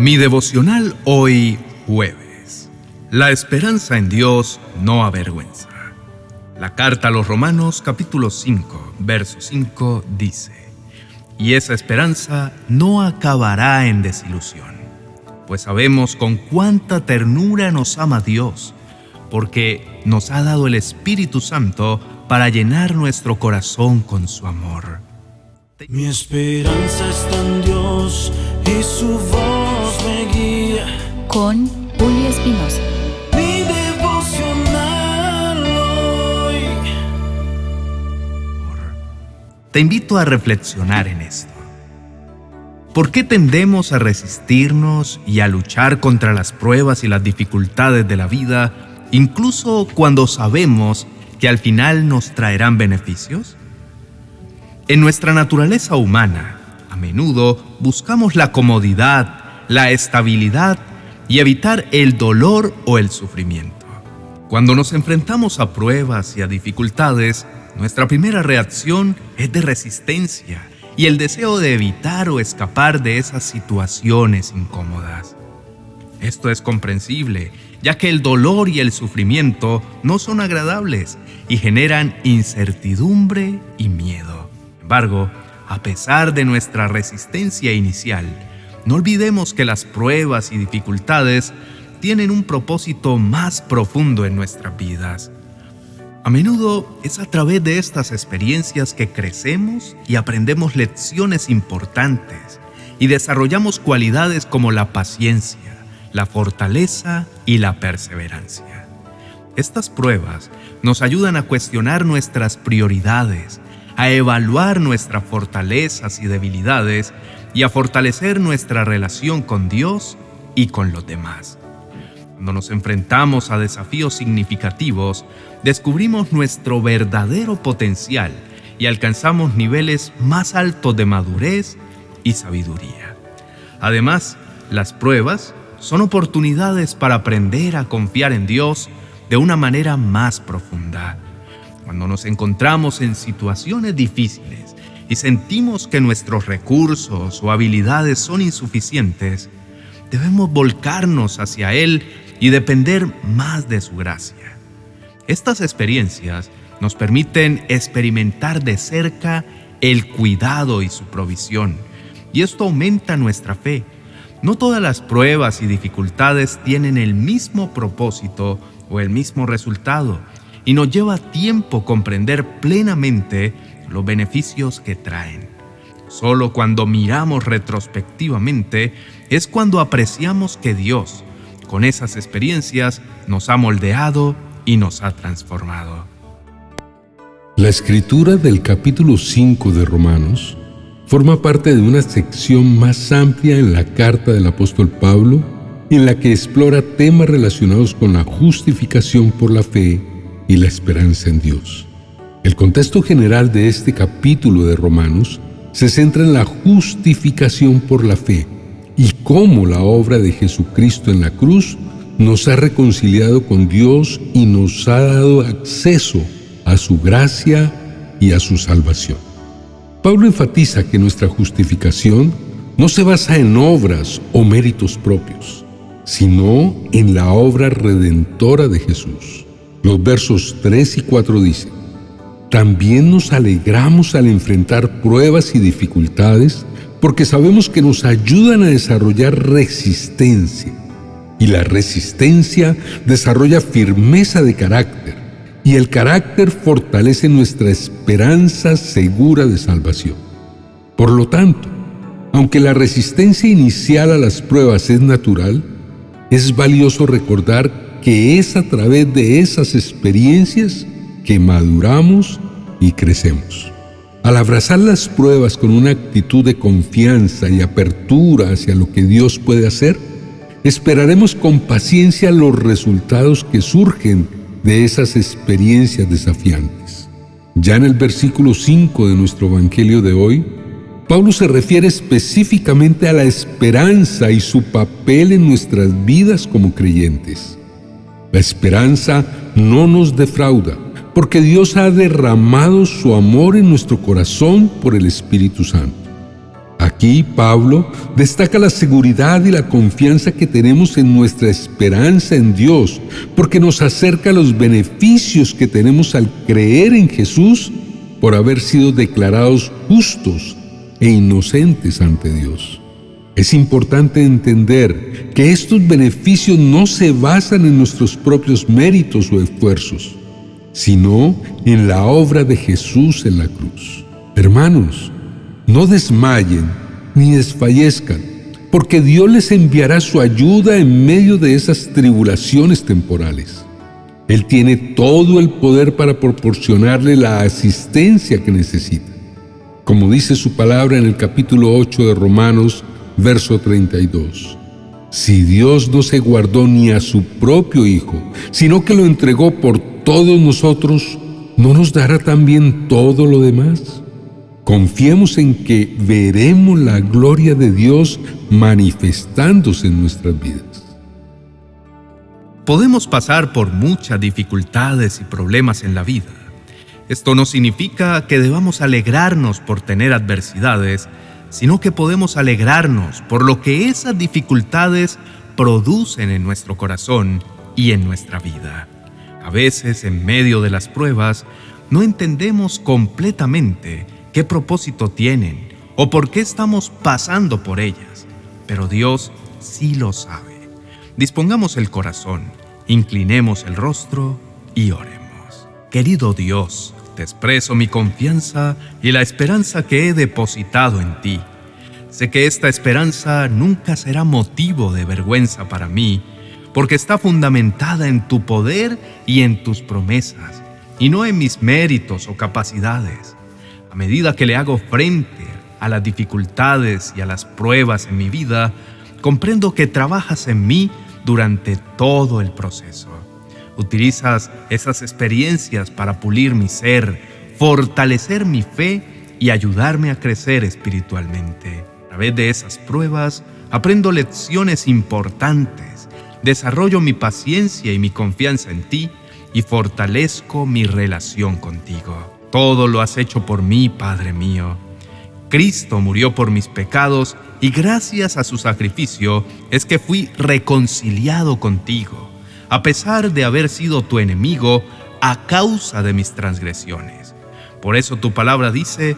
Mi devocional hoy jueves. La esperanza en Dios no avergüenza. La carta a los Romanos capítulo 5, verso 5 dice, Y esa esperanza no acabará en desilusión, pues sabemos con cuánta ternura nos ama Dios, porque nos ha dado el Espíritu Santo para llenar nuestro corazón con su amor. Mi esperanza está en Dios y su voz me guía. Con Julio Espinosa. Mi devocional hoy. Te invito a reflexionar en esto. ¿Por qué tendemos a resistirnos y a luchar contra las pruebas y las dificultades de la vida, incluso cuando sabemos que al final nos traerán beneficios? En nuestra naturaleza humana, menudo buscamos la comodidad, la estabilidad y evitar el dolor o el sufrimiento. Cuando nos enfrentamos a pruebas y a dificultades, nuestra primera reacción es de resistencia y el deseo de evitar o escapar de esas situaciones incómodas. Esto es comprensible, ya que el dolor y el sufrimiento no son agradables y generan incertidumbre y miedo embargo, a pesar de nuestra resistencia inicial, no olvidemos que las pruebas y dificultades tienen un propósito más profundo en nuestras vidas. A menudo es a través de estas experiencias que crecemos y aprendemos lecciones importantes y desarrollamos cualidades como la paciencia, la fortaleza y la perseverancia. Estas pruebas nos ayudan a cuestionar nuestras prioridades, a evaluar nuestras fortalezas y debilidades y a fortalecer nuestra relación con Dios y con los demás. Cuando nos enfrentamos a desafíos significativos, descubrimos nuestro verdadero potencial y alcanzamos niveles más altos de madurez y sabiduría. Además, las pruebas son oportunidades para aprender a confiar en Dios de una manera más profunda cuando nos encontramos en situaciones difíciles y sentimos que nuestros recursos o habilidades son insuficientes, debemos volcarnos hacia Él y depender más de su gracia. Estas experiencias nos permiten experimentar de cerca el cuidado y su provisión, y esto aumenta nuestra fe. No todas las pruebas y dificultades tienen el mismo propósito o el mismo resultado, y nos lleva tiempo comprender plenamente los beneficios que traen. Solo cuando miramos retrospectivamente es cuando apreciamos que Dios, con esas experiencias, nos ha moldeado y nos ha transformado. La escritura del capítulo 5 de Romanos forma parte de una sección más amplia en la carta del apóstol Pablo, en la que explora temas relacionados con la justificación por la fe y la esperanza en Dios. El contexto general de este capítulo de Romanos se centra en la justificación por la fe y cómo la obra de Jesucristo en la cruz nos ha reconciliado con Dios y nos ha dado acceso a su gracia y a su salvación. Pablo enfatiza que nuestra justificación no se basa en obras o méritos propios, sino en la obra redentora de Jesús. Los versos 3 y 4 dicen, también nos alegramos al enfrentar pruebas y dificultades porque sabemos que nos ayudan a desarrollar resistencia y la resistencia desarrolla firmeza de carácter y el carácter fortalece nuestra esperanza segura de salvación. Por lo tanto, aunque la resistencia inicial a las pruebas es natural, es valioso recordar que es a través de esas experiencias que maduramos y crecemos. Al abrazar las pruebas con una actitud de confianza y apertura hacia lo que Dios puede hacer, esperaremos con paciencia los resultados que surgen de esas experiencias desafiantes. Ya en el versículo 5 de nuestro Evangelio de hoy, Pablo se refiere específicamente a la esperanza y su papel en nuestras vidas como creyentes. La esperanza no nos defrauda, porque Dios ha derramado su amor en nuestro corazón por el Espíritu Santo. Aquí Pablo destaca la seguridad y la confianza que tenemos en nuestra esperanza en Dios, porque nos acerca los beneficios que tenemos al creer en Jesús por haber sido declarados justos e inocentes ante Dios. Es importante entender que estos beneficios no se basan en nuestros propios méritos o esfuerzos, sino en la obra de Jesús en la cruz. Hermanos, no desmayen ni desfallezcan, porque Dios les enviará su ayuda en medio de esas tribulaciones temporales. Él tiene todo el poder para proporcionarle la asistencia que necesita. Como dice su palabra en el capítulo 8 de Romanos, verso 32. Si Dios no se guardó ni a su propio Hijo, sino que lo entregó por todos nosotros, ¿no nos dará también todo lo demás? Confiemos en que veremos la gloria de Dios manifestándose en nuestras vidas. Podemos pasar por muchas dificultades y problemas en la vida. Esto no significa que debamos alegrarnos por tener adversidades, sino que podemos alegrarnos por lo que esas dificultades producen en nuestro corazón y en nuestra vida. A veces, en medio de las pruebas, no entendemos completamente qué propósito tienen o por qué estamos pasando por ellas, pero Dios sí lo sabe. Dispongamos el corazón, inclinemos el rostro y oremos. Querido Dios, te expreso mi confianza y la esperanza que he depositado en ti. Sé que esta esperanza nunca será motivo de vergüenza para mí, porque está fundamentada en tu poder y en tus promesas, y no en mis méritos o capacidades. A medida que le hago frente a las dificultades y a las pruebas en mi vida, comprendo que trabajas en mí durante todo el proceso. Utilizas esas experiencias para pulir mi ser, fortalecer mi fe y ayudarme a crecer espiritualmente. A través de esas pruebas aprendo lecciones importantes, desarrollo mi paciencia y mi confianza en ti y fortalezco mi relación contigo. Todo lo has hecho por mí, Padre mío. Cristo murió por mis pecados y gracias a su sacrificio es que fui reconciliado contigo, a pesar de haber sido tu enemigo a causa de mis transgresiones. Por eso tu palabra dice,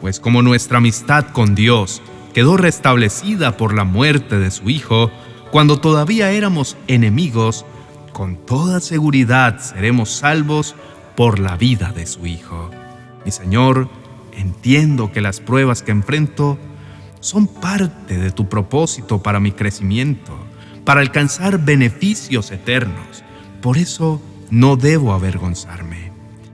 pues como nuestra amistad con Dios quedó restablecida por la muerte de su Hijo, cuando todavía éramos enemigos, con toda seguridad seremos salvos por la vida de su Hijo. Mi Señor, entiendo que las pruebas que enfrento son parte de tu propósito para mi crecimiento, para alcanzar beneficios eternos. Por eso no debo avergonzarme.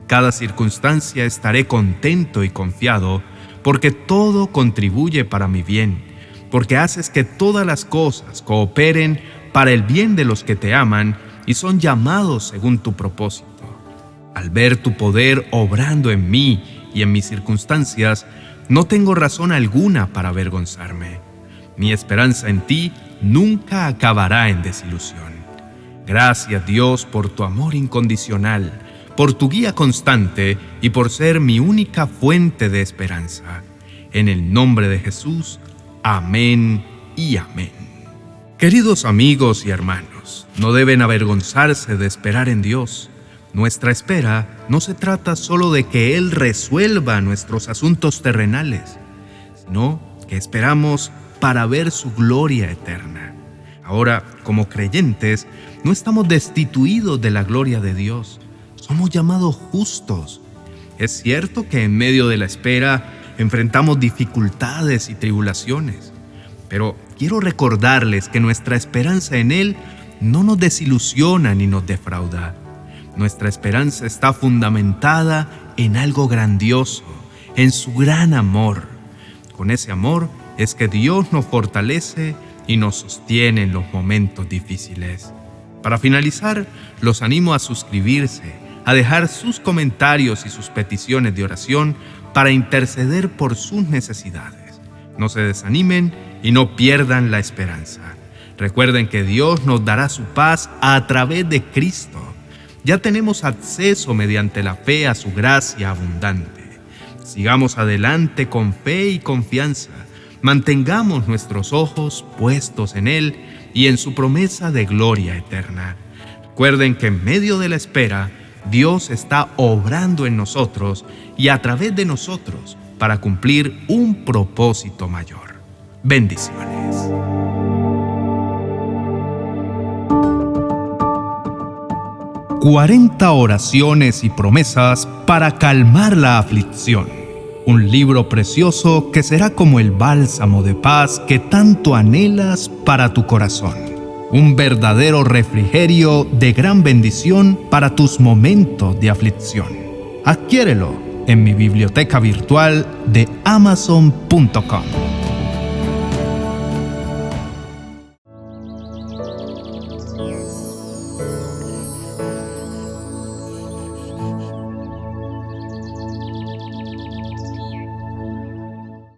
Cada circunstancia estaré contento y confiado, porque todo contribuye para mi bien, porque haces que todas las cosas cooperen para el bien de los que te aman y son llamados según tu propósito. Al ver tu poder obrando en mí y en mis circunstancias, no tengo razón alguna para avergonzarme. Mi esperanza en ti nunca acabará en desilusión. Gracias Dios por tu amor incondicional, por tu guía constante y por ser mi única fuente de esperanza. En el nombre de Jesús, amén y amén. Queridos amigos y hermanos, no deben avergonzarse de esperar en Dios nuestra espera no se trata solo de que Él resuelva nuestros asuntos terrenales, sino que esperamos para ver su gloria eterna. Ahora, como creyentes, no estamos destituidos de la gloria de Dios, somos llamados justos. Es cierto que en medio de la espera enfrentamos dificultades y tribulaciones, pero quiero recordarles que nuestra esperanza en Él no nos desilusiona ni nos defrauda. Nuestra esperanza está fundamentada en algo grandioso, en su gran amor. Con ese amor es que Dios nos fortalece y nos sostiene en los momentos difíciles. Para finalizar, los animo a suscribirse, a dejar sus comentarios y sus peticiones de oración para interceder por sus necesidades. No se desanimen y no pierdan la esperanza. Recuerden que Dios nos dará su paz a través de Cristo ya tenemos acceso mediante la fe a su gracia abundante. Sigamos adelante con fe y confianza, Mantengamos nuestros ojos puestos en Él y en su promesa de gloria eterna. Recuerden que en medio de la espera, Dios está obrando en nosotros y a través de nosotros para cumplir un propósito mayor. Bendiciones. «40 oraciones y promesas para calmar la aflicción» un libro precioso que será como el bálsamo de paz que tanto anhelas para tu corazón. Un verdadero refrigerio de gran bendición para tus momentos de aflicción. Adquiérelo en mi biblioteca virtual de amazon.com.